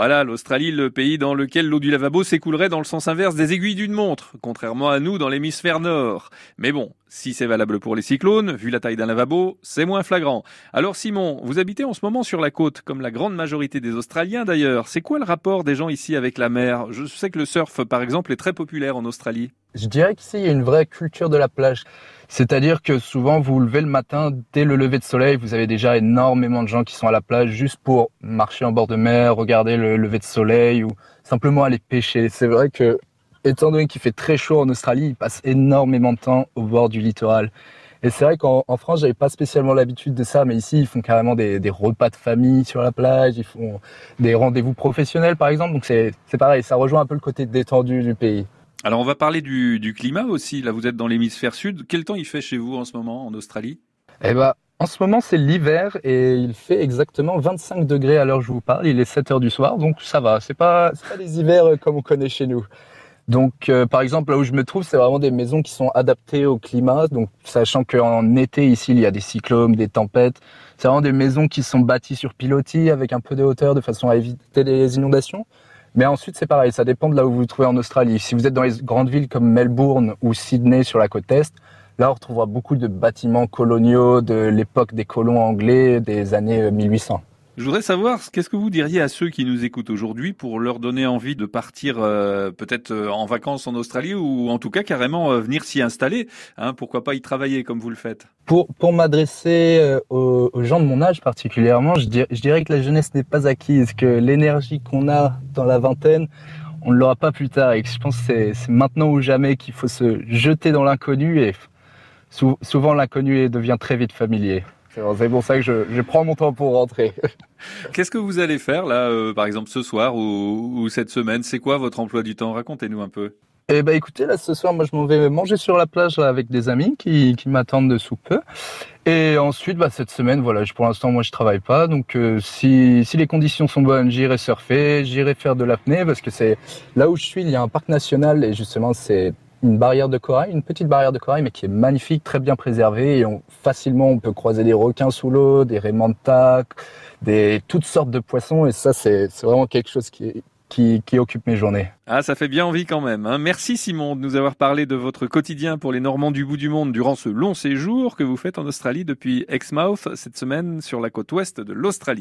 Voilà, l'Australie, le pays dans lequel l'eau du lavabo s'écoulerait dans le sens inverse des aiguilles d'une montre, contrairement à nous dans l'hémisphère nord. Mais bon, si c'est valable pour les cyclones, vu la taille d'un lavabo, c'est moins flagrant. Alors Simon, vous habitez en ce moment sur la côte, comme la grande majorité des Australiens d'ailleurs. C'est quoi le rapport des gens ici avec la mer? Je sais que le surf, par exemple, est très populaire en Australie. Je dirais qu'ici, il y a une vraie culture de la plage. C'est-à-dire que souvent, vous vous levez le matin, dès le lever de soleil, vous avez déjà énormément de gens qui sont à la plage juste pour marcher en bord de mer, regarder le lever de soleil ou simplement aller pêcher. C'est vrai que, étant donné qu'il fait très chaud en Australie, ils passent énormément de temps au bord du littoral. Et c'est vrai qu'en France, j'avais pas spécialement l'habitude de ça, mais ici, ils font carrément des, des, repas de famille sur la plage, ils font des rendez-vous professionnels, par exemple. Donc c'est pareil, ça rejoint un peu le côté détendu du pays. Alors on va parler du, du climat aussi. Là, vous êtes dans l'hémisphère sud. Quel temps il fait chez vous en ce moment en Australie? Eh ben, en ce moment c'est l'hiver et il fait exactement 25 degrés à l'heure où je vous parle. Il est 7 heures du soir, donc ça va. C'est pas pas les hivers euh, comme on connaît chez nous. Donc, euh, par exemple, là où je me trouve, c'est vraiment des maisons qui sont adaptées au climat. Donc, sachant qu'en été, ici, il y a des cyclones, des tempêtes. C'est vraiment des maisons qui sont bâties sur pilotis avec un peu de hauteur de façon à éviter les inondations. Mais ensuite, c'est pareil, ça dépend de là où vous vous trouvez en Australie. Si vous êtes dans les grandes villes comme Melbourne ou Sydney sur la côte est, là, on retrouvera beaucoup de bâtiments coloniaux de l'époque des colons anglais des années 1800. Je voudrais savoir, qu'est-ce que vous diriez à ceux qui nous écoutent aujourd'hui pour leur donner envie de partir euh, peut-être euh, en vacances en Australie ou en tout cas carrément euh, venir s'y installer hein, Pourquoi pas y travailler comme vous le faites? Pour, m'adresser aux, gens de mon âge particulièrement, je, dir, je dirais que la jeunesse n'est pas acquise, que l'énergie qu'on a dans la vingtaine, on ne l'aura pas plus tard et que je pense que c'est maintenant ou jamais qu'il faut se jeter dans l'inconnu et sou, souvent l'inconnu devient très vite familier. C'est pour ça que je, je, prends mon temps pour rentrer. Qu'est-ce que vous allez faire là, euh, par exemple ce soir ou, ou cette semaine? C'est quoi votre emploi du temps? Racontez-nous un peu. Eh ben écoutez, là ce soir, moi je m'en vais manger sur la plage là, avec des amis qui, qui m'attendent de sous peu. Et ensuite, bah, cette semaine, voilà, pour l'instant moi je travaille pas, donc euh, si, si les conditions sont bonnes, j'irai surfer, j'irai faire de l'apnée parce que c'est là où je suis, il y a un parc national et justement c'est une barrière de corail, une petite barrière de corail, mais qui est magnifique, très bien préservée. Et on, facilement, on peut croiser des requins sous l'eau, des raimentas, des toutes sortes de poissons. Et ça, c'est vraiment quelque chose qui, occupe mes journées. Ah, ça fait bien envie quand même. Hein. Merci Simon de nous avoir parlé de votre quotidien pour les Normands du bout du monde durant ce long séjour que vous faites en Australie depuis Exmouth cette semaine sur la côte ouest de l'Australie.